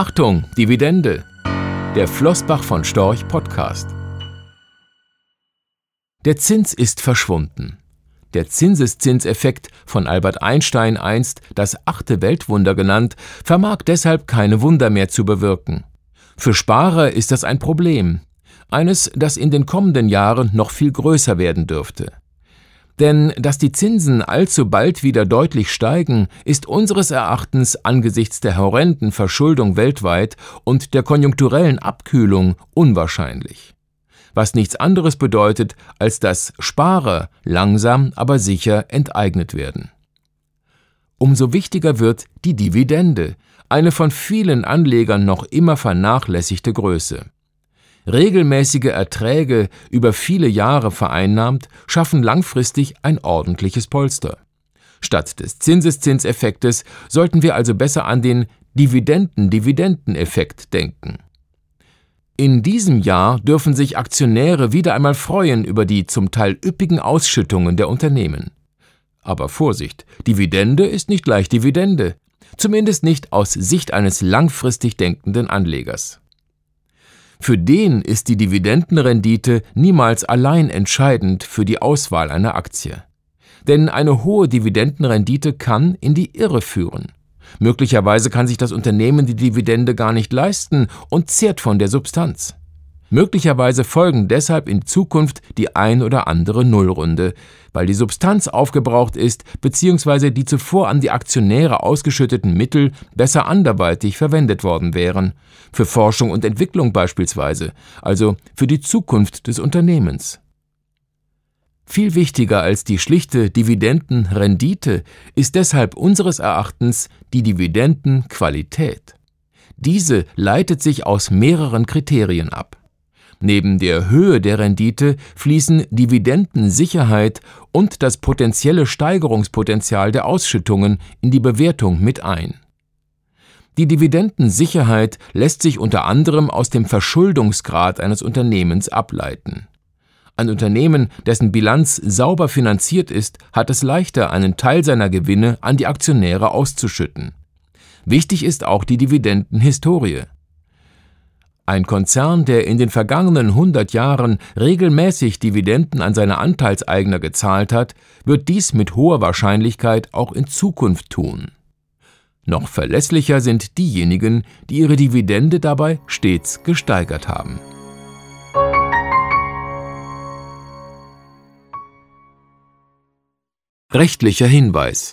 Achtung, Dividende. Der Flossbach von Storch Podcast. Der Zins ist verschwunden. Der Zinseszinseffekt, von Albert Einstein einst das achte Weltwunder genannt, vermag deshalb keine Wunder mehr zu bewirken. Für Sparer ist das ein Problem, eines, das in den kommenden Jahren noch viel größer werden dürfte. Denn dass die Zinsen allzu bald wieder deutlich steigen, ist unseres Erachtens angesichts der horrenden Verschuldung weltweit und der konjunkturellen Abkühlung unwahrscheinlich. Was nichts anderes bedeutet, als dass Sparer langsam aber sicher enteignet werden. Umso wichtiger wird die Dividende, eine von vielen Anlegern noch immer vernachlässigte Größe. Regelmäßige Erträge über viele Jahre vereinnahmt, schaffen langfristig ein ordentliches Polster. Statt des Zinseszinseffektes sollten wir also besser an den Dividenden-Dividendeneffekt denken. In diesem Jahr dürfen sich Aktionäre wieder einmal freuen über die zum Teil üppigen Ausschüttungen der Unternehmen. Aber Vorsicht, Dividende ist nicht gleich Dividende, zumindest nicht aus Sicht eines langfristig denkenden Anlegers. Für den ist die Dividendenrendite niemals allein entscheidend für die Auswahl einer Aktie. Denn eine hohe Dividendenrendite kann in die Irre führen. Möglicherweise kann sich das Unternehmen die Dividende gar nicht leisten und zehrt von der Substanz. Möglicherweise folgen deshalb in Zukunft die ein oder andere Nullrunde, weil die Substanz aufgebraucht ist bzw. die zuvor an die Aktionäre ausgeschütteten Mittel besser anderweitig verwendet worden wären, für Forschung und Entwicklung beispielsweise, also für die Zukunft des Unternehmens. Viel wichtiger als die schlichte Dividendenrendite ist deshalb unseres Erachtens die Dividendenqualität. Diese leitet sich aus mehreren Kriterien ab. Neben der Höhe der Rendite fließen Dividendensicherheit und das potenzielle Steigerungspotenzial der Ausschüttungen in die Bewertung mit ein. Die Dividendensicherheit lässt sich unter anderem aus dem Verschuldungsgrad eines Unternehmens ableiten. Ein Unternehmen, dessen Bilanz sauber finanziert ist, hat es leichter, einen Teil seiner Gewinne an die Aktionäre auszuschütten. Wichtig ist auch die Dividendenhistorie. Ein Konzern, der in den vergangenen 100 Jahren regelmäßig Dividenden an seine Anteilseigner gezahlt hat, wird dies mit hoher Wahrscheinlichkeit auch in Zukunft tun. Noch verlässlicher sind diejenigen, die ihre Dividende dabei stets gesteigert haben. Rechtlicher Hinweis